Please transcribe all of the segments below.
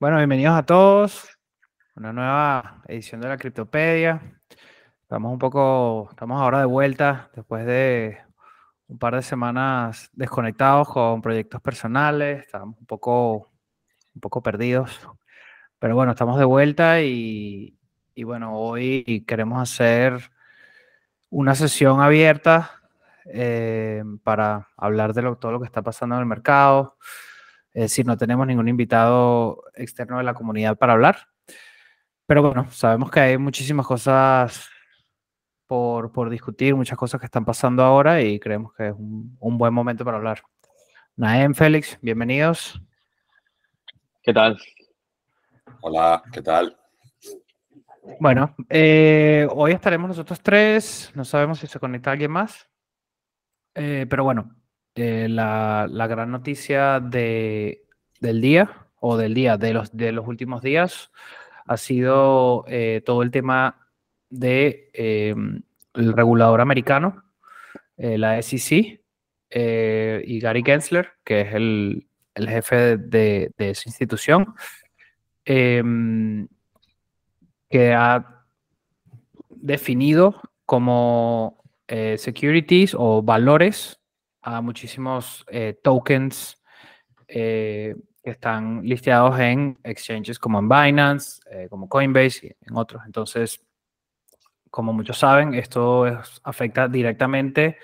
Bueno, bienvenidos a todos. Una nueva edición de la Criptopedia. Estamos un poco, estamos ahora de vuelta después de un par de semanas desconectados con proyectos personales. Estábamos un poco, un poco perdidos. Pero bueno, estamos de vuelta y, y bueno, hoy queremos hacer una sesión abierta eh, para hablar de todo lo que está pasando en el mercado. Es decir, no tenemos ningún invitado externo de la comunidad para hablar. Pero bueno, sabemos que hay muchísimas cosas por, por discutir, muchas cosas que están pasando ahora y creemos que es un, un buen momento para hablar. Naem, Félix, bienvenidos. ¿Qué tal? Hola, ¿qué tal? Bueno, eh, hoy estaremos nosotros tres, no sabemos si se conecta alguien más, eh, pero bueno, eh, la, la, gran noticia de, del día o del día, de los, de los últimos días, ha sido todo el tema de el regulador americano, la SEC, y Gary Gensler, que es el, el jefe de, esa institución que ha definido como eh, securities o valores a muchísimos eh, tokens eh, que están listados en exchanges como en Binance, como Coinbase y en otros. Entonces, como muchos saben, esto afecta directamente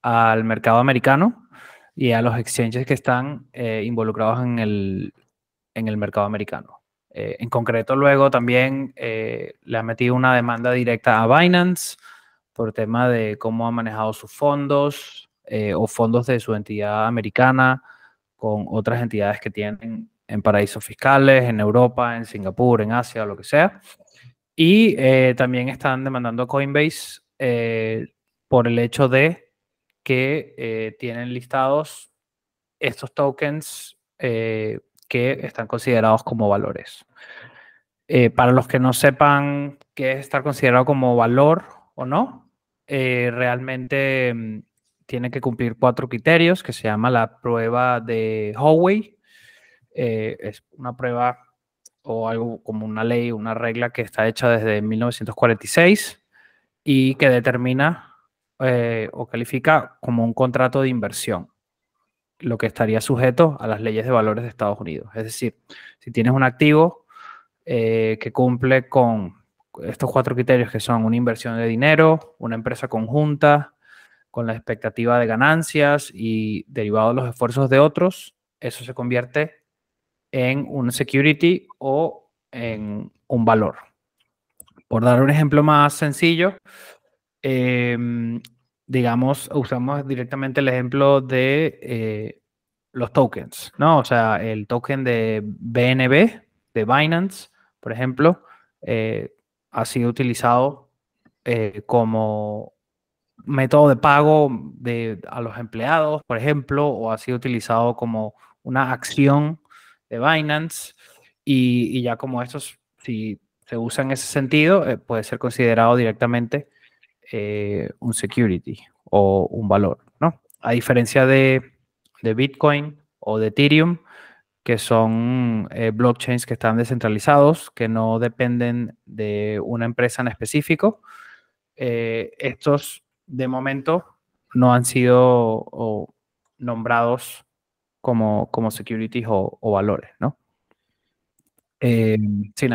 al mercado americano y a los exchanges que están involucrados en el, en el mercado americano. Eh, en concreto, luego también eh, le ha metido una demanda directa a Binance por tema de cómo ha manejado sus fondos eh, o fondos de su entidad americana con otras entidades que tienen en paraísos fiscales, en Europa, en Singapur, en Asia, lo que sea. Y también están demandando a Coinbase por el hecho de que tienen listados estos tokens que están considerados como valores. Eh, para los que no sepan qué es estar considerado como valor o no, eh, realmente mm, tiene que cumplir cuatro criterios que se llama la prueba de Howey. Eh, es una prueba o algo como una ley, una regla que está hecha desde 1946 y que determina o califica como un contrato de inversión lo que estaría sujeto a las leyes de valores de Estados Unidos. Es decir, si tienes un activo eh, que cumple con estos cuatro criterios que son una inversión de dinero, una empresa conjunta, con la expectativa de ganancias y derivado de los esfuerzos de otros, eso se convierte en un security o en un valor. Por dar un ejemplo más sencillo, eh, digamos, usamos directamente el ejemplo de eh, los tokens, ¿no? O sea, el token de BNB, de Binance, por ejemplo, eh, ha sido utilizado eh, como método de pago de, a los empleados, por ejemplo, o ha sido utilizado como una acción de Binance y, ya como estos, si se usa en ese sentido, puede ser considerado directamente eh, un security o un valor, ¿no? A diferencia de, Bitcoin o de Ethereum, que son eh, blockchains que están descentralizados, que no dependen de una empresa en específico. Eh, estos, de momento, no han sido nombrados como, como securities o, valores, ¿no? sí,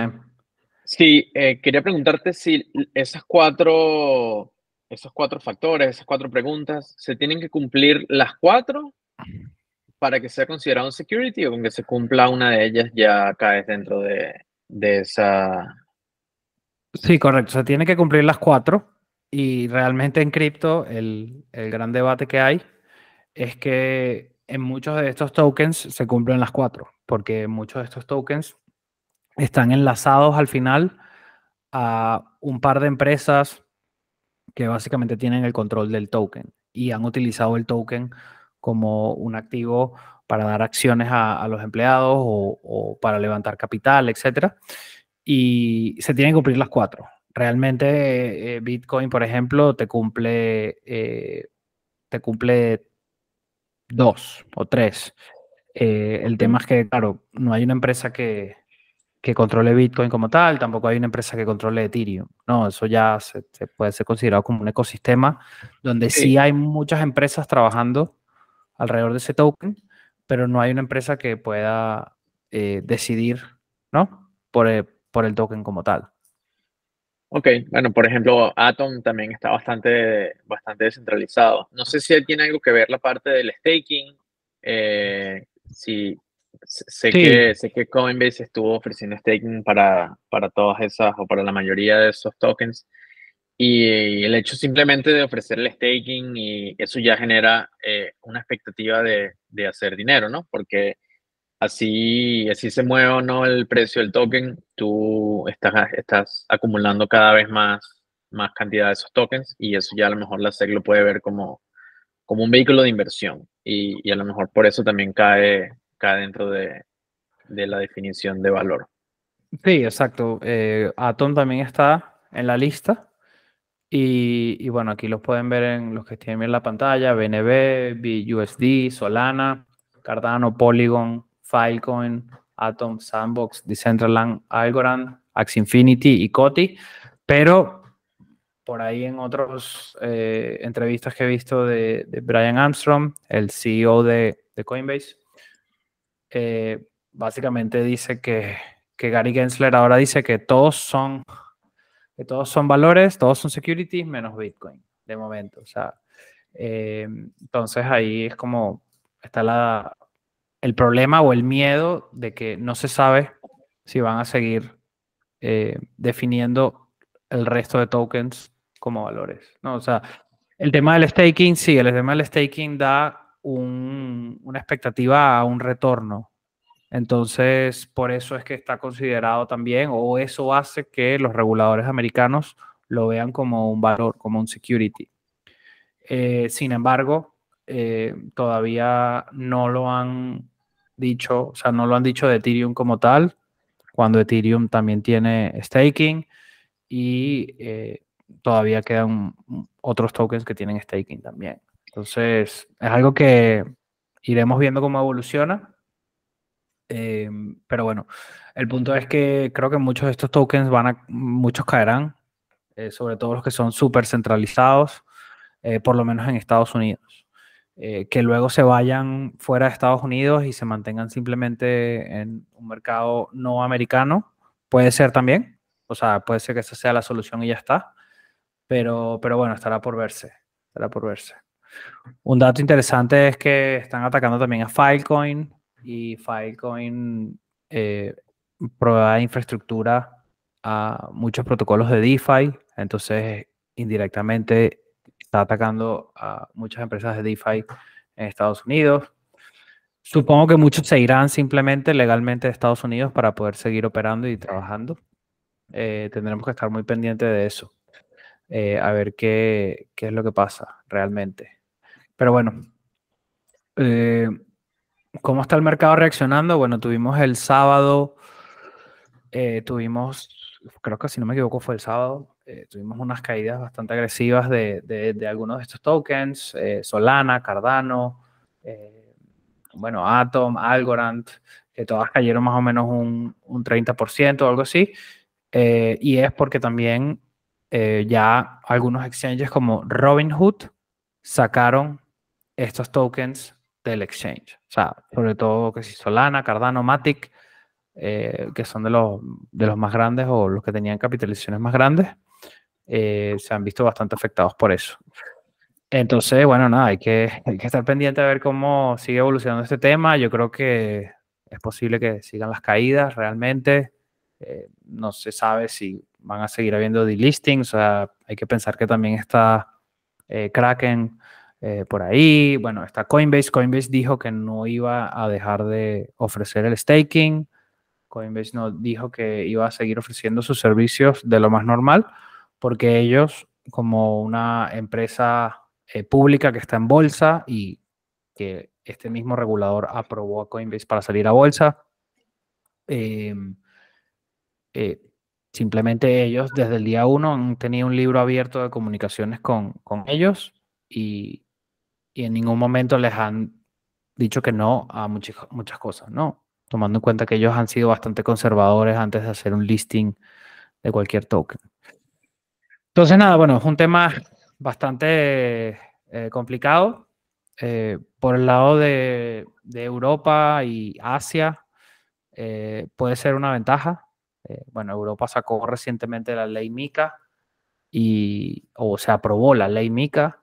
Sí, eh, quería preguntarte si esas cuatro, esos cuatro factores, esas cuatro preguntas, ¿se tienen que cumplir las cuatro para que sea considerado un security o con que se cumpla una de ellas ya caes dentro de, de esa... Sí, correcto. Se tiene que cumplir las cuatro y realmente en cripto el, el gran debate que hay es que en muchos de estos tokens se cumplen las cuatro, porque muchos de estos tokens están enlazados al final a un par de empresas que básicamente tienen el control del token y han utilizado el token como un activo para dar acciones a, los empleados o, para levantar capital, etc. Y se tienen que cumplir las cuatro. Realmente eh, Bitcoin, por ejemplo, te cumple, eh, te cumple dos o tres. Eh, el tema es que, claro, no hay una empresa que, que controle Bitcoin como tal, tampoco hay una empresa que controle Ethereum. No, eso ya se, puede ser considerado como un ecosistema donde sí. hay muchas empresas trabajando alrededor de ese token, pero no hay una empresa que pueda decidir, ¿no? Por, por el token como tal. Ok, bueno, por ejemplo, Atom también está bastante, bastante descentralizado. No sé si tiene algo que ver la parte del staking. Eh, si, sé, que, sé que Coinbase estuvo ofreciendo staking para, para todas esas o para la mayoría de esos tokens. Y el hecho simplemente de ofrecer el staking y eso ya genera eh, una expectativa de, de, hacer dinero, ¿no? Porque así, así se mueve o no el precio del token, tú estás, estás acumulando cada vez más, más cantidad de esos tokens y eso ya a lo mejor la SEC lo puede ver como, como un vehículo de inversión y, y a lo mejor por eso también cae, cae dentro de, de la definición de valor. Sí, exacto. Eh, Atom también está en la lista. Y, y, bueno, aquí los pueden ver en los que tienen en la pantalla: BNB, BUSD, Solana, Cardano, Polygon, Filecoin, Atom, Sandbox, Decentraland, Algorand, Axie Infinity y Coti, pero por ahí en otras eh, entrevistas que he visto de, Brian Armstrong, el CEO de, Coinbase, eh, básicamente dice que, Gary Gensler ahora dice que todos son que todos son valores, todos son securities menos Bitcoin de momento. O sea, eh, entonces ahí es como está la, el problema o el miedo de que no se sabe si van a seguir eh, definiendo el resto de tokens como valores. ¿no? O sea, el tema del staking, sí, el tema del staking da una expectativa a un retorno. Entonces, por eso es que está considerado también, o eso hace que los reguladores americanos lo vean como un valor, como un security. Eh, sin embargo, eh, todavía no lo han dicho, o sea, no lo han dicho de Ethereum como tal, cuando Ethereum también tiene staking y eh, todavía quedan otros tokens que tienen staking también. Entonces, es algo que iremos viendo cómo evoluciona. Eh, pero bueno, el punto es que creo que muchos de estos tokens van a, muchos caerán, sobre todo los que son súper centralizados, por lo menos en Estados Unidos. Eh, que luego se vayan fuera de Estados Unidos y se mantengan simplemente en un mercado no americano. Puede ser también, o sea, puede ser que esa sea la solución y ya está, pero, pero bueno, estará por verse, estará por verse. Un dato interesante es que están atacando también a Filecoin y Filecoin eh, provee infraestructura a muchos protocolos de DeFi, entonces indirectamente está atacando a muchas empresas de DeFi en Estados Unidos. Supongo que muchos se irán simplemente legalmente de Estados Unidos para poder seguir operando y trabajando. Eh, tendremos que estar muy pendientes de eso. Eh, a ver qué, qué, es lo que pasa realmente. Pero bueno, eh, ¿cómo está el mercado reaccionando? Bueno, tuvimos el sábado, tuvimos, creo que si no me equivoco fue el sábado, eh, tuvimos unas caídas bastante agresivas de, de, algunos de estos tokens, eh, Solana, Cardano, eh, bueno, Atom, Algorand, que todas cayeron más o menos un, un 30% o algo así. y es porque también ya algunos exchanges como Robinhood sacaron estos tokens del exchange. O sea, sobre todo que si Solana, Cardano, Matic, que son de los, de los más grandes o los que tenían capitalizaciones más grandes, eh, se han visto bastante afectados por eso. Entonces, bueno, nada, hay que, hay que estar pendiente de ver cómo sigue evolucionando este tema. Yo creo que es posible que sigan las caídas realmente. Eh, no se sabe si van a seguir habiendo delistings. O sea, hay que pensar que también está eh, Kraken por ahí. Bueno, está Coinbase. Coinbase dijo que no iba a dejar de ofrecer el staking. Coinbase no dijo que iba a seguir ofreciendo sus servicios de lo más normal porque ellos, como una empresa eh, pública que está en bolsa y que este mismo regulador aprobó a Coinbase para salir a bolsa, em, eh, simplemente ellos desde el día uno han tenido un libro abierto de comunicaciones con, ellos y, y, en ningún momento les han dicho que no a muchas, muchas cosas, ¿no? Tomando en cuenta que ellos han sido bastante conservadores antes de hacer un listing de cualquier token. Entonces, nada, bueno, es un tema bastante eh, complicado. Eh, por el lado de, Europa y Asia, eh, puede ser una ventaja. bueno, Europa sacó recientemente la ley MICA y, o se aprobó la ley MICA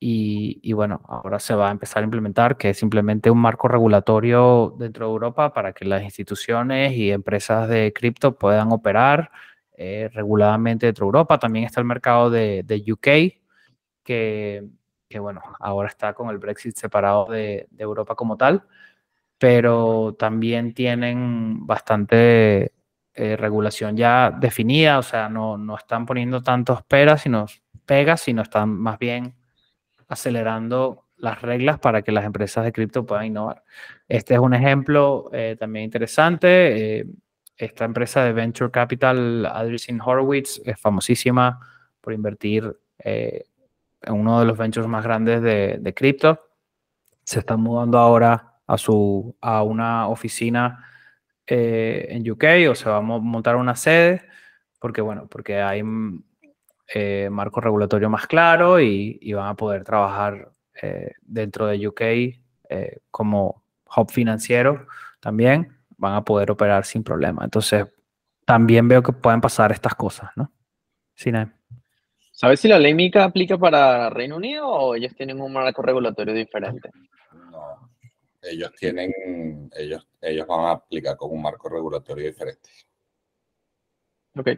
y, bueno, ahora se va a empezar a implementar, que es simplemente un marco regulatorio dentro de Europa para que las instituciones y empresas de cripto puedan operar eh, reguladamente dentro de Europa. También está el mercado de, UK, que, bueno, ahora está con el Brexit separado de, Europa como tal, pero también tienen bastante eh, regulación ya definida, o sea, no, no están poniendo tantos peras, sino pegas, sino están más bien acelerando las reglas para que las empresas de cripto puedan innovar. Este es un ejemplo eh, también interesante. Eh, esta empresa de Venture Capital, Adrian Horowitz, es famosísima por invertir eh, en uno de los ventures más grandes de, cripto. Se está mudando ahora a, su, a una oficina en UK o se va a montar una sede porque, bueno, porque hay eh, marco regulatorio más claro y, van a poder trabajar eh, dentro de UK eh, como hub financiero también, van a poder operar sin problema. Entonces, también veo que pueden pasar estas cosas, ¿no? ¿Sabes si la ley MICA aplica para Reino Unido o ellos tienen un marco regulatorio diferente? No, ellos tienen, ellos, ellos van a aplicar con un marco regulatorio diferente. Ok.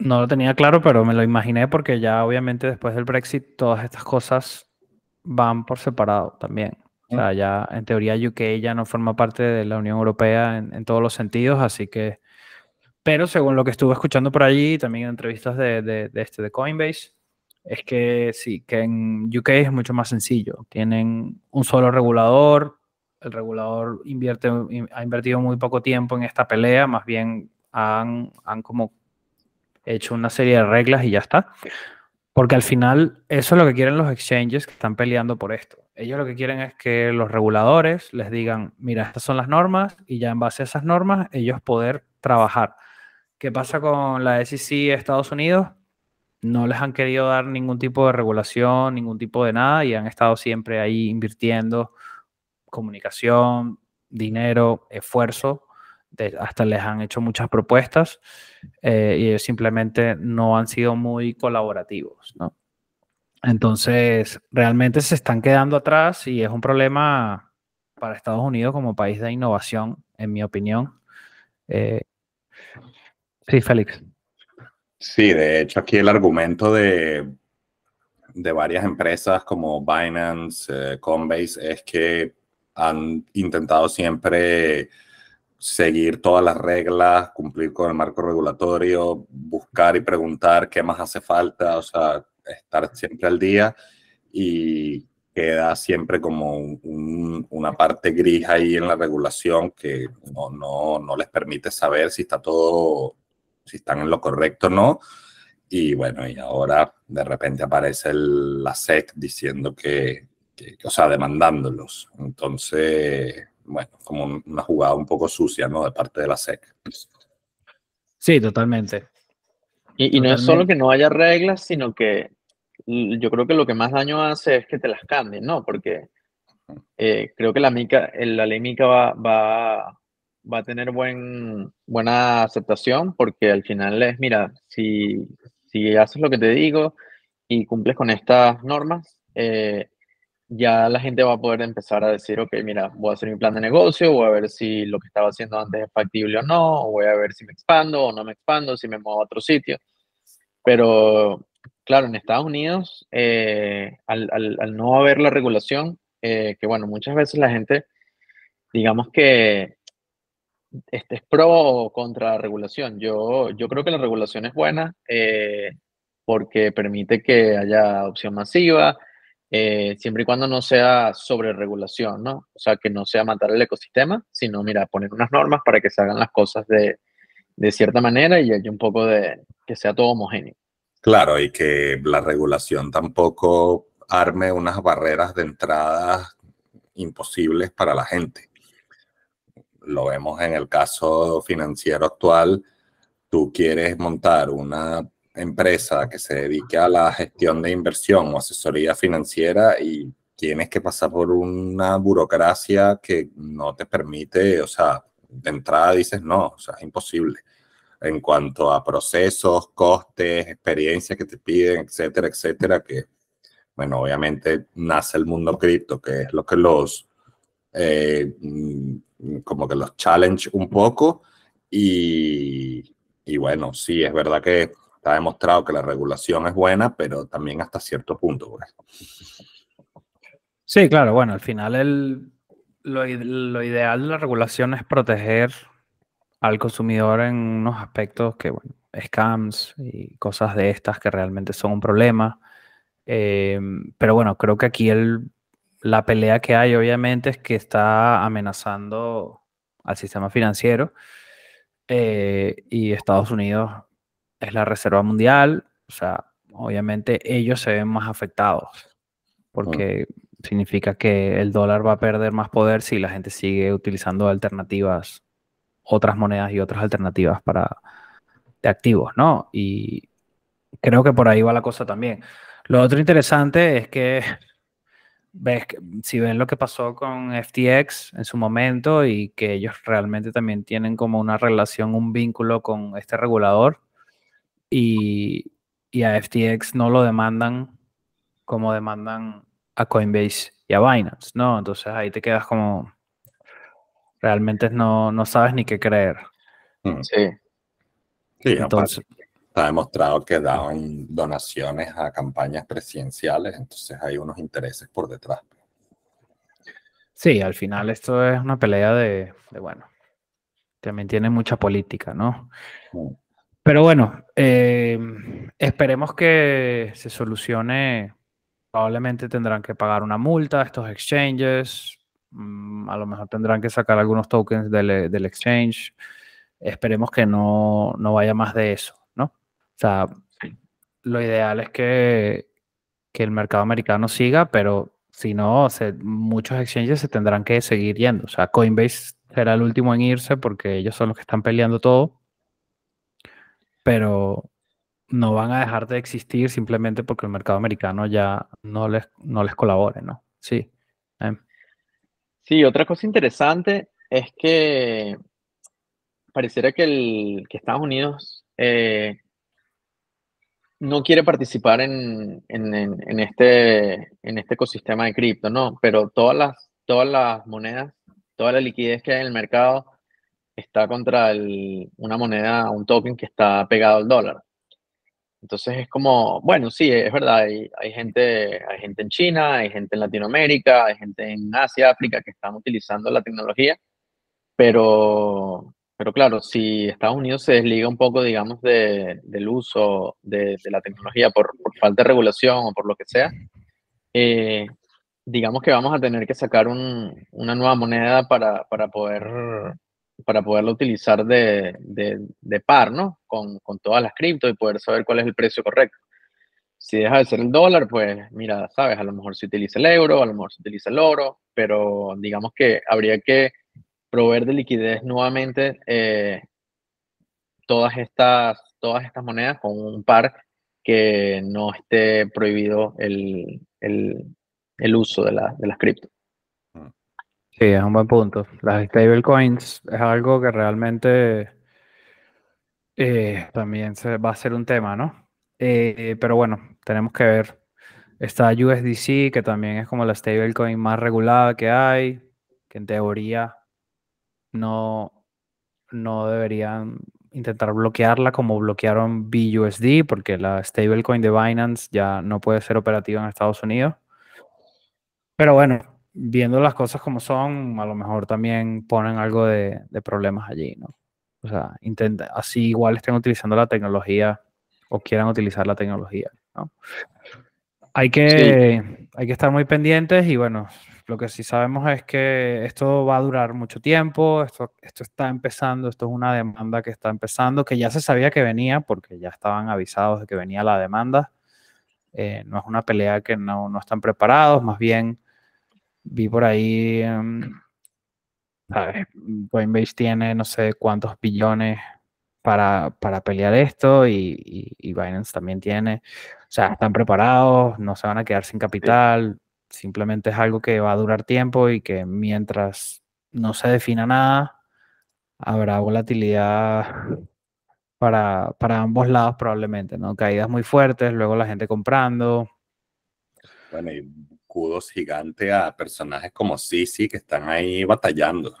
No lo tenía claro, pero me lo imaginé porque ya obviamente después del Brexit todas estas cosas van por separado también. O sea, ya en teoría UK ya no forma parte de la Unión Europea en, todos los sentidos, así que... Pero según lo que estuve escuchando por allí, también en entrevistas de, de, este de Coinbase, es que sí, que en UK es mucho más sencillo. Tienen un solo regulador, el regulador invierte, ha invertido muy poco tiempo en esta pelea, más bien han, han como hecho una serie de reglas y ya está. Porque al final eso es lo que quieren los exchanges que están peleando por esto. Ellos lo que quieren es que los reguladores les digan, mira, estas son las normas y ya en base a esas normas ellos poder trabajar. ¿Qué pasa con la SEC de Estados Unidos? No les han querido dar ningún tipo de regulación, ningún tipo de nada y han estado siempre ahí invirtiendo comunicación, dinero, esfuerzo hasta les han hecho muchas propuestas eh, y ellos simplemente no han sido muy colaborativos, ¿no? Entonces, realmente se están quedando atrás y es un problema para Estados Unidos como país de innovación, en mi opinión. Eh, sí, Félix. Sí, de hecho aquí el argumento de, de varias empresas como Binance, eh, Coinbase, es que han intentado siempre seguir todas las reglas, cumplir con el marco regulatorio, buscar y preguntar qué más hace falta, o sea, estar siempre al día y queda siempre como una parte gris ahí en la regulación que no, no, no, les permite saber si está todo, si están en lo correcto o no. Y bueno, y ahora de repente aparece la SEC diciendo que, que, o sea, demandándolos. Entonces, bueno, como una jugada un poco sucia, ¿no? De parte de la SEC. Sí, totalmente. Y, no es solo que no haya reglas, sino que yo creo que lo que más daño hace es que te las cambien, ¿no? Porque eh, creo que la, mica, la ley MICA va, va, va, a tener buen, buena aceptación porque al final es, mira, si, si haces lo que te digo y cumples con estas normas, eh, ya la gente va a poder empezar a decir, ok, mira, voy a hacer mi plan de negocio, voy a ver si lo que estaba haciendo antes es factible o no, voy a ver si me expando o no me expando, si me muevo a otro sitio. Pero, claro, en Estados Unidos, eh, al, al, no haber la regulación, eh, que bueno, muchas veces la gente, digamos que este es pro o contra la regulación. Yo, yo creo que la regulación es buena eh, porque permite que haya opción masiva, eh, siempre y cuando no sea sobre regulación, ¿no? O sea, que no sea matar el ecosistema, sino, mira, poner unas normas para que se hagan las cosas de, de cierta manera y haya un poco de que sea todo homogéneo. Claro, y que la regulación tampoco arme unas barreras de entrada imposibles para la gente. lo vemos en el caso financiero actual, tú quieres montar una empresa que se dedique a la gestión de inversión o asesoría financiera y tienes que pasar por una burocracia que no te permite, o sea, de entrada dices no, o sea, es imposible en cuanto a procesos, costes, experiencias que te piden, etcétera, etcétera, que, bueno, obviamente nace el mundo cripto, que es lo que los, eh, mm, como que los challenge un poco y, y bueno, sí, es verdad que está demostrado que la regulación es buena, pero también hasta cierto punto. Pues. Sí, claro, bueno, al final el, lo, lo, ideal de la regulación es proteger al consumidor en unos aspectos que, bueno, scams y cosas de estas que realmente son un problema. Em, pero bueno, creo que aquí el, la pelea que hay obviamente es que está amenazando al sistema financiero eh, y Estados Unidos es la reserva mundial, o sea, obviamente ellos se ven más afectados porque significa que el dólar va a perder más poder si la gente sigue utilizando alternativas otras monedas y otras alternativas para de activos, ¿no? Y creo que por ahí va la cosa también. Lo otro interesante es que ves si ven lo que pasó con FTX en su momento y que ellos realmente también tienen como una relación, un vínculo con este regulador y, y a FTX no lo demandan como demandan a Coinbase y a Binance, ¿no? Entonces ahí te quedas como, realmente no, no sabes ni qué creer. Mm. Sí. Sí, entonces está demostrado que daban donaciones a campañas presidenciales, entonces hay unos intereses por detrás. Sí, al final esto es una pelea de, bueno, también tiene mucha política, ¿no? Mm. Pero bueno, eh, esperemos que se solucione. Probablemente tendrán que pagar una multa a estos exchanges, Mm, a lo mejor tendrán que sacar algunos tokens del, del exchange. Esperemos que no, no, vaya más de eso, ¿no? O sea, lo ideal es que, que el mercado americano siga, pero si no, muchos exchanges se tendrán que seguir yendo. O sea, Coinbase será el último en irse porque ellos son los que están peleando todo. Pero no van a dejar de existir simplemente porque el mercado americano ya no les, no les colabore, ¿no? Sí. Em. Sí, otra cosa interesante es que pareciera que, el, que Estados Unidos eh, no quiere participar en, este, en este ecosistema de cripto, ¿no? Pero todas las, todas las monedas, toda la liquidez que hay en el mercado está contra una moneda, un token que está pegado al dólar. Entonces es como, bueno, sí, es verdad, hay, hay, gente, hay gente en China, hay gente en Latinoamérica, hay gente en Asia, África que están utilizando la tecnología, pero, pero claro, si Estados Unidos se desliga un poco, digamos, de, del uso de, la tecnología por, por, falta de regulación o por lo que sea, eh, digamos que vamos a tener que sacar un, una nueva moneda para, para poder para poderlo utilizar de, de, par, ¿no? Con, con, todas las criptos y poder saber cuál es el precio correcto. Si deja de ser el dólar, pues mira, sabes, a lo mejor se utiliza el euro, a lo mejor se utiliza el oro, pero digamos que habría que proveer de liquidez nuevamente eh, todas, estas, todas estas monedas con un par que no esté prohibido el, el, uso de, la, de las criptos. Sí, es un buen punto. Las stablecoins es algo que realmente eh, también se, va a ser un tema, ¿no? Eh, pero bueno, tenemos que ver. Está USDC, que también es como la stablecoin más regulada que hay, que en teoría no, no deberían intentar bloquearla como bloquearon BUSD, porque la stablecoin de Binance ya no puede ser operativa en Estados Unidos. Pero bueno, viendo las cosas como son, a lo mejor también ponen algo de, problemas allí, ¿no? O sea, intenta, así igual estén utilizando la tecnología o quieran utilizar la tecnología, ¿no? Hay que, hay que estar muy pendientes y bueno, lo que sí sabemos es que esto va a durar mucho tiempo, esto, esto está empezando, esto es una demanda que está empezando, que ya se sabía que venía porque ya estaban avisados de que venía la demanda. Eh, no es una pelea que no, no están preparados, más bien vi por ahí em, Coinbase tiene no sé cuántos billones para, pelear esto y, Binance también tiene. O sea, están preparados, no se van a quedar sin capital, simplemente es algo que va a durar tiempo y que mientras no se defina nada, habrá volatilidad para, para ambos lados probablemente, ¿no? Caídas muy fuertes, luego la gente comprando. Bueno, y cudos gigantes a personajes como Sisi que están ahí batallando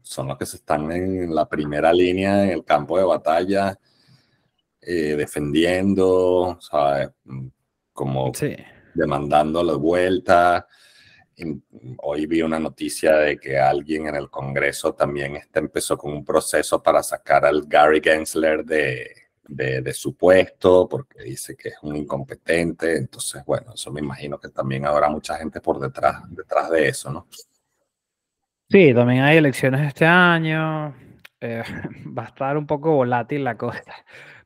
son los que se están en la primera línea en el campo de batalla, eh, defendiendo, ¿sabes? Como demandando la vuelta. Hoy vi una noticia de que alguien en el Congreso también este empezó con un proceso para sacar al Gary Gensler de, de, de, su puesto porque dice que es un incompetente. Entonces, bueno, eso me imagino que también habrá mucha gente por detrás, detrás de eso, ¿no? Sí, también hay elecciones este año. Eh, va a estar un poco volátil la cosa.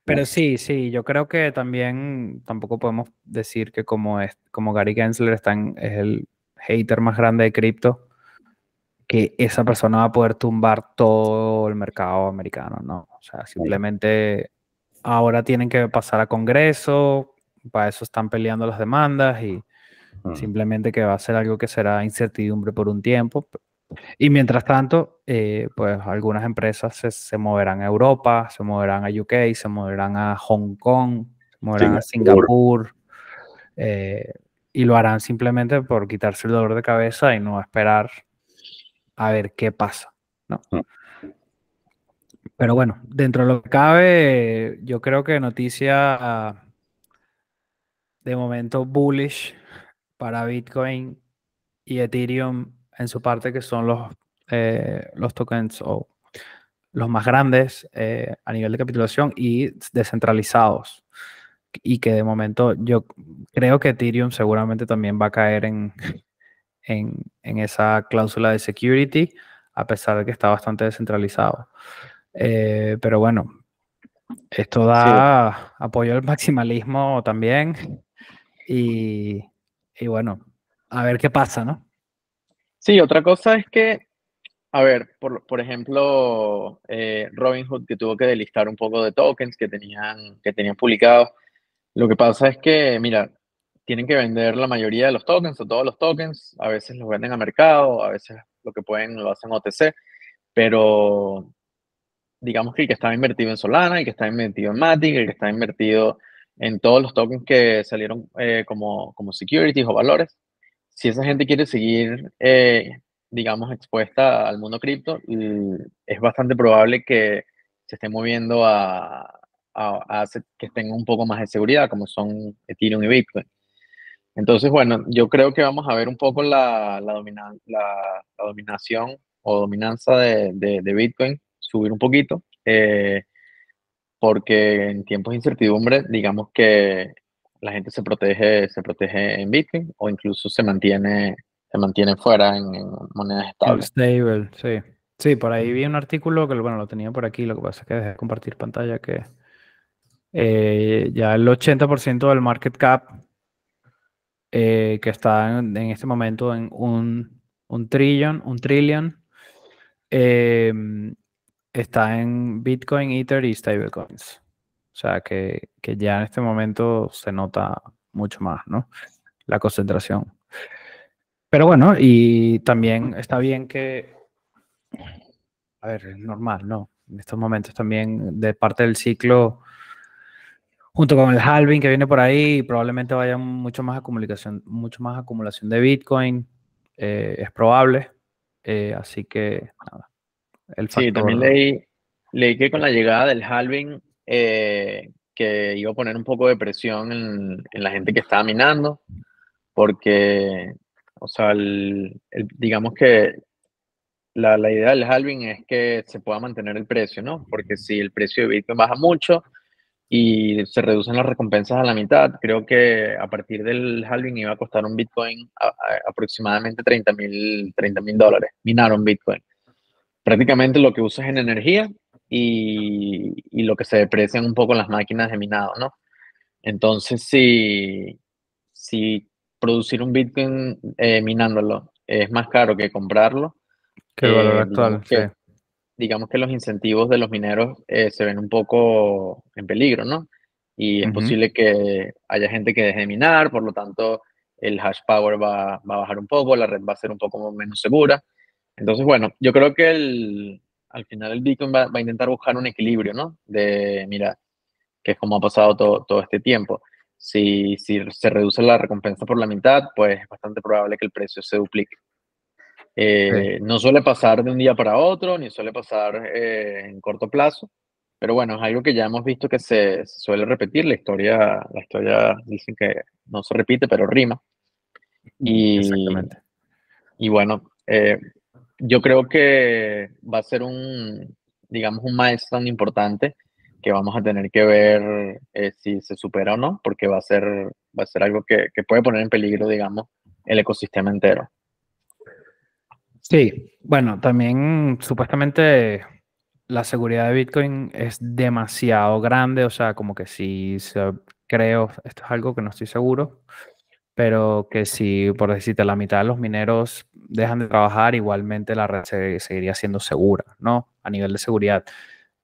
Pero sí, sí, yo creo que también tampoco podemos decir que como, es, como Gary Gensler está es el hater más grande de cripto, que esa persona va a poder tumbar todo el mercado americano, ¿no? O sea, simplemente ahora tienen que pasar a Congreso, para eso están peleando las demandas y simplemente que va a ser algo que será incertidumbre por un tiempo, y mientras tanto, eh, pues algunas empresas se, moverán a Europa, se moverán a UK, se moverán a Hong Kong, se moverán a Singapur, eh, y lo harán simplemente por quitarse el dolor de cabeza y no esperar a ver qué pasa, ¿no? Pero bueno, dentro de lo que cabe, yo creo que noticia de momento bullish para Bitcoin y Ethereum en su parte, que son los, eh, los tokens o los más grandes eh, a nivel de capitulación y descentralizados. Y que de momento yo creo que Ethereum seguramente también va a caer en, en, esa cláusula de security, a pesar de que está bastante descentralizado. Eh, pero bueno, esto da apoyo al maximalismo también. Y, y bueno, a ver qué pasa, ¿no? Sí, otra cosa es que, a ver, por, por ejemplo, eh, Robinhood que tuvo que delistar un poco de tokens que tenían, que tenían publicados. Lo que pasa es que, mira, tienen que vender la mayoría de los tokens o todos los tokens. A veces los venden a mercado, a veces lo que pueden lo hacen OTC, pero digamos que el que estaba invertido en Solana, el que está invertido en Matic, el que está invertido en todos los tokens que salieron eh, como, como securities o valores, si esa gente quiere seguir, eh, digamos, expuesta al mundo cripto, es bastante probable que se esté moviendo a, a, que tengan un poco más de seguridad, como son Ethereum y Bitcoin. Entonces, bueno, yo creo que vamos a ver un poco la, la, la, dominación o dominanza de, de, Bitcoin subir un poquito, eh, porque en tiempos de incertidumbre, digamos que la gente se protege, se protege en Bitcoin o incluso se mantiene, se mantiene fuera en, monedas estables. Stable, sí. Sí, por ahí vi un artículo que, bueno, lo tenía por aquí, lo que pasa es que dejé de compartir pantalla, que eh, ya el 80% del market cap eh, que está en, este momento en un, un trillón, un trillion, eh, está en Bitcoin, Ether y stablecoins. O sea, que, ya en este momento se nota mucho más, ¿no? La concentración. Pero bueno, y también está bien que, a ver, es normal, ¿no? En estos momentos también de parte del ciclo, junto con el halving que viene por ahí, probablemente vaya mucho más acumulación, mucho más acumulación de Bitcoin, eh, es probable. Eh, así que, nada. El Sí, también leí, leí que con la llegada del halving eh, que iba a poner un poco de presión en, la gente que estaba minando, porque, o sea, digamos que la, la, idea del halving es que se pueda mantener el precio, ¿no? Porque si el precio de Bitcoin baja mucho y se reducen las recompensas a la mitad, creo que a partir del halving iba a costar un Bitcoin aproximadamente 30 mil 30 dólares, minar un Bitcoin. Prácticamente lo que usas en energía y, lo que se deprecian un poco las máquinas de minado, ¿no? Entonces, si, si producir un Bitcoin eh, minándolo es más caro que comprarlo, Que el valor actual, sí digamos que los incentivos de los mineros eh, se ven un poco en peligro, ¿no? Y es posible que haya gente que deje de minar, por lo tanto el hash power va, va, a bajar un poco, la red va a ser un poco menos segura. Entonces, bueno, yo creo que el, al final el Bitcoin va, va, a intentar buscar un equilibrio, ¿no? De, mira, que es como ha pasado todo, todo este tiempo. Si, si se reduce la recompensa por la mitad, pues es bastante probable que el precio se duplique. Eh, no suele pasar de un día para otro, ni suele pasar eh, en corto plazo, pero bueno, es algo que ya hemos visto que se, suele repetir. La historia, la historia dicen que no se repite, pero rima. Y, Exactamente. Y bueno, eh, yo creo que va a ser un, digamos, un milestone importante que vamos a tener que ver si se supera o no, porque va a ser, va a ser algo que, que puede poner en peligro, digamos, el ecosistema entero. Sí, bueno, también supuestamente la seguridad de Bitcoin es demasiado grande, o sea, como que si creo, esto es algo que no estoy seguro, pero que si, por decirte, la mitad de los mineros dejan de trabajar, igualmente la red seguiría siendo segura, ¿no? A nivel de seguridad.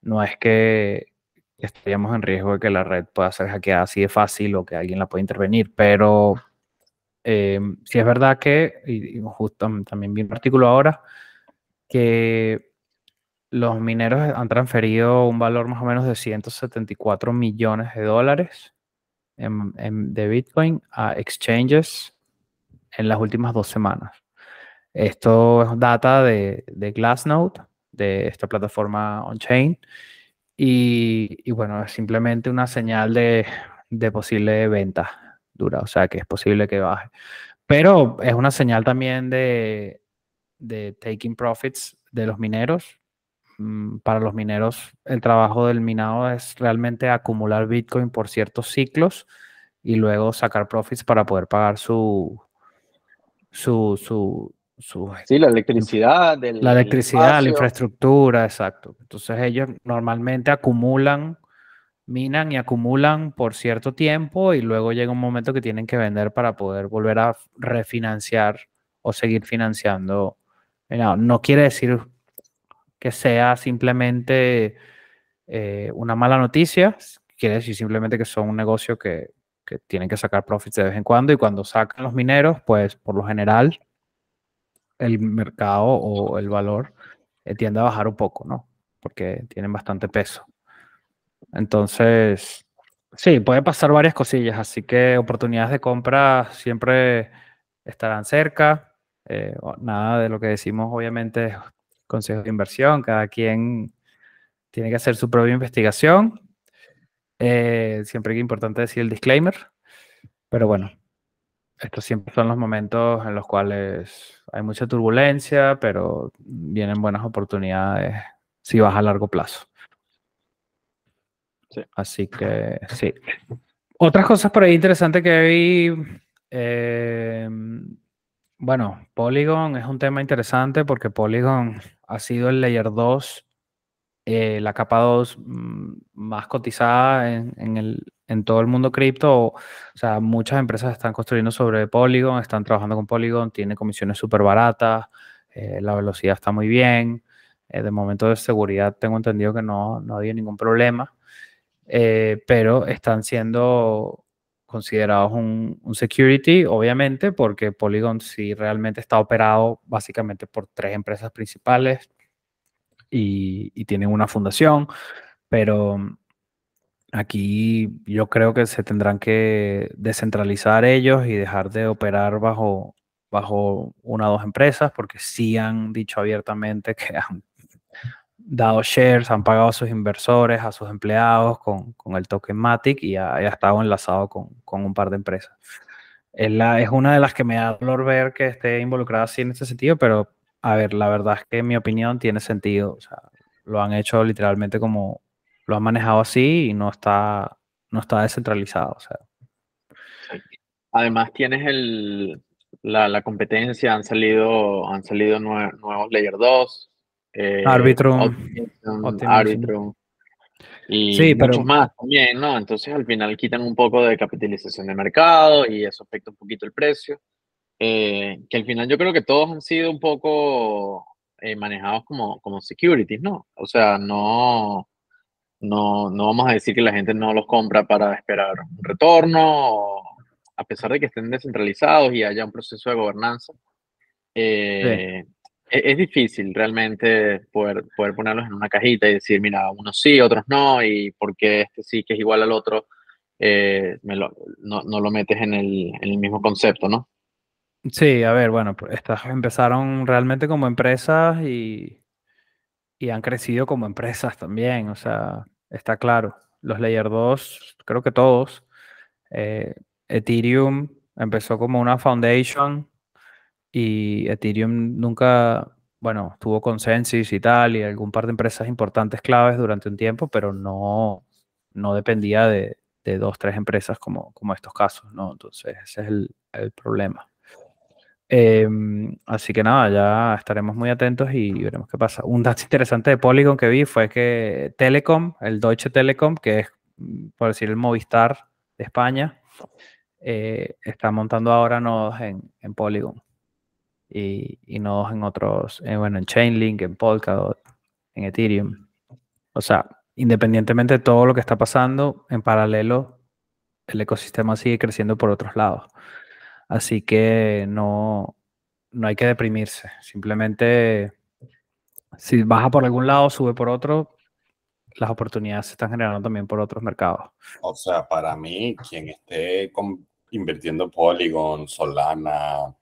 No es que estaríamos en riesgo de que la red pueda ser hackeada así de fácil o que alguien la pueda intervenir, pero eh, si es verdad que, y, justo también vi un artículo ahora, que los mineros han transferido un valor más o menos de 174 millones de dólares de Bitcoin a exchanges en las últimas dos semanas. Esto es data de, de Glassnode, de esta plataforma on-chain, y, y, bueno, es simplemente una señal de, de posible venta dura, o sea que es posible que baje. Pero es una señal también de, de taking profits de los mineros. Mm, para los mineros, el trabajo del minado es realmente acumular Bitcoin por ciertos ciclos y luego sacar profits para poder pagar su, su, su, su sí, la electricidad, la electricidad, la infraestructura, exacto. Entonces ellos normalmente acumulan minan y acumulan por cierto tiempo y luego llega un momento que tienen que vender para poder volver a refinanciar o seguir financiando. No, quiere decir que sea simplemente eh, una mala noticia, quiere decir simplemente que son un negocio que, tienen que sacar profits de vez en cuando y cuando sacan los mineros, pues por lo general el mercado o el valor eh, tiende a bajar un poco, ¿no? Porque tienen bastante peso. Entonces, sí, puede pasar varias cosillas, así que oportunidades de compra siempre estarán cerca. Eh, nada de lo que decimos, obviamente, es consejo de inversión. Cada quien tiene que hacer su propia investigación. Eh, siempre es importante decir el disclaimer. Pero bueno, estos siempre son los momentos en los cuales hay mucha turbulencia, pero vienen buenas oportunidades si vas a largo plazo. Así que sí. Otras cosas por ahí interesantes que vi. Eh, bueno, Polygon es un tema interesante porque Polygon ha sido el layer 2, eh, la capa 2 mm, más cotizada en, el, en todo el mundo cripto. O sea, muchas empresas están construyendo sobre Polygon, están trabajando con Polygon, tiene comisiones súper baratas, eh, la velocidad está muy bien. de momento de seguridad tengo entendido que no, no había ningún problema. Eh, pero están siendo considerados un, security, obviamente, porque Polygon sí realmente está operado básicamente por tres empresas principales y, y tienen una fundación, pero aquí yo creo que se tendrán que descentralizar ellos y dejar de operar bajo, bajo una o dos empresas, porque sí han dicho abiertamente que han dado shares, han pagado a sus inversores, a sus empleados con, con el token Matic y ha, estado enlazado con, con, un par de empresas. Es, la, es una de las que me da dolor ver que esté involucrada así en este sentido, pero a ver, la verdad es que en mi opinión tiene sentido. O sea, lo han hecho literalmente como lo han manejado así y no está, no está descentralizado. O sea. Además tienes el, la, la competencia, han salido, han salido nuevos Layer 2, eh, árbitro. Y muchos más también, ¿no? Entonces al final quitan un poco de capitalización de mercado y eso afecta un poquito el precio. Eh, que al final yo creo que todos han sido un poco eh, manejados como, como securities, ¿no? O sea, no, no, no vamos a decir que la gente no los compra para esperar un retorno, a pesar de que estén descentralizados y haya un proceso de gobernanza. Eh, e, es, difícil realmente poder, poder ponerlos en una cajita y decir, mira, unos sí, otros no, y porque este sí que es igual al otro, eh, no, no, lo metes en el, en el mismo concepto, ¿no? Sí, a ver, bueno, pues, estas empezaron realmente como empresas y, y han crecido como empresas también, o sea, está claro. Los Layer 2, creo que todos. Eh, Ethereum empezó como una foundation y Ethereum nunca, bueno, tuvo consensus y tal, y algún par de empresas importantes claves durante un tiempo, pero no, no dependía de, de dos, tres empresas como, como estos casos, ¿no? Entonces, ese es el, el problema. Em, así que nada, ya estaremos muy atentos y veremos qué pasa. Un dato interesante de Polygon que vi fue que Telecom, el Deutsche Telekom, que es, mm, por decir, el Movistar de España, eh, está montando ahora nodos en, en Polygon y, y, nodos en otros, eh, bueno, en Chainlink, en Polkadot, en Ethereum. O sea, independientemente de todo lo que está pasando, en paralelo, el ecosistema sigue creciendo por otros lados. Así que no, no hay que deprimirse. Simplemente, si baja por algún lado, sube por otro, las oportunidades se están generando también por otros mercados. O sea, para mí, quien esté invirtiendo Polygon, Solana,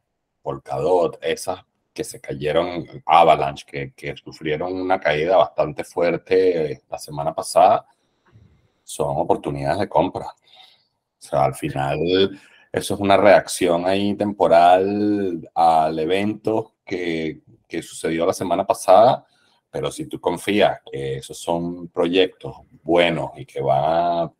Polkadot, esas que se cayeron, Avalanche, que, que sufrieron una caída bastante fuerte la semana pasada, son oportunidades de compra. O sea, al final eso es una reacción ahí temporal al evento que, que sucedió la semana pasada, pero si tú confías que esos son proyectos buenos y que van a,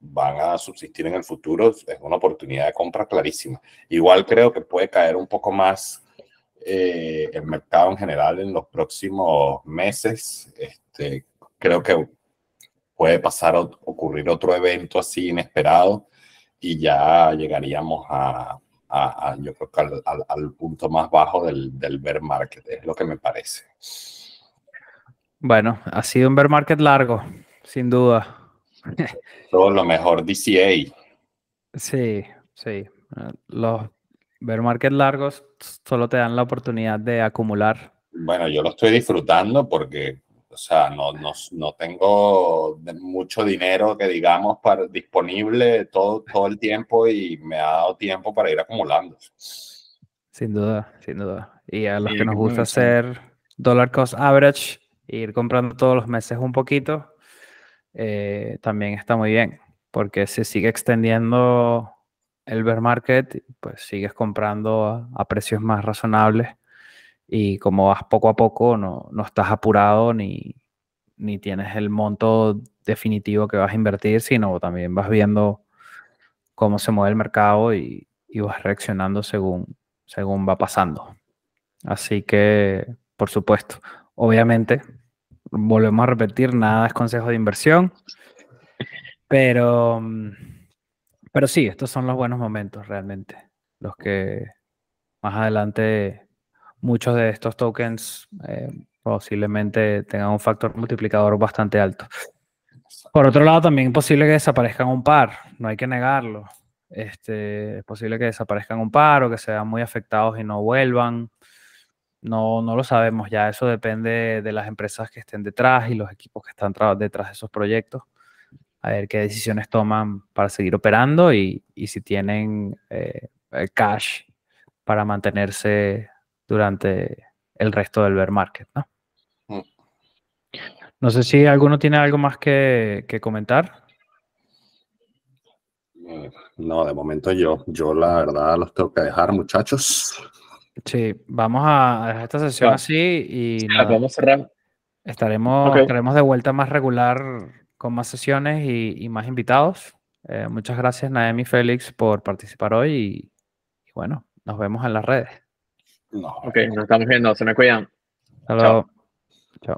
van a subsistir en el futuro, es una oportunidad de compra clarísima. Igual creo que puede caer un poco más eh, el mercado en general en los próximos meses. Este, creo que puede pasar a ocurrir otro evento así inesperado y ya llegaríamos a, yo creo que al, punto más bajo del, del, bear market, es lo que me parece. Bueno, ha sido un bear market largo, sin duda. Todo lo mejor DCA. Sí, sí. Los bear market largos solo te dan la oportunidad de acumular. Bueno, yo lo estoy disfrutando porque o sea, no, no, no tengo mucho dinero que digamos para, disponible todo, todo el tiempo y me ha dado tiempo para ir acumulando. Sin duda, sin duda. Y a los que nos gusta hacer dollar cost average, ir comprando todos los meses un poquito, eh, también está muy bien, porque se sigue extendiendo el bear market, pues sigues comprando a precios más razonables y como vas poco a poco, no, no estás apurado ni, ni tienes el monto definitivo que vas a invertir, sino también vas viendo cómo se mueve el mercado y, y vas reaccionando según, según va pasando. Así que, por supuesto, obviamente, volvemos a repetir, nada es consejo de inversión, pero, pero sí, estos son los buenos momentos realmente, los que más adelante muchos de estos tokens eh, posiblemente tengan un factor multiplicador bastante alto. Por otro lado, también es posible que desaparezcan un par, no hay que negarlo. Este, es posible que desaparezcan un par o que sean muy afectados y no vuelvan. No, no lo sabemos ya, eso depende de las empresas que estén detrás y los equipos que están detrás de esos proyectos. A ver qué decisiones toman para seguir operando y, y si tienen eh, cash para mantenerse durante el resto del bear market, ¿no? Mm. No sé si alguno tiene algo más que, comentar. Eh, no, de momento yo, yo la verdad los tengo que dejar, muchachos. Sí, vamos a dejar esta sesión así y vamos a cerrar. Estaremos, estaremos de vuelta más regular con más sesiones y, más invitados. Eh, muchas gracias, Naemi Félix, por participar hoy y, y bueno, nos vemos en las redes. No. Ok, nos estamos viendo. Se me cuidan. Hasta luego.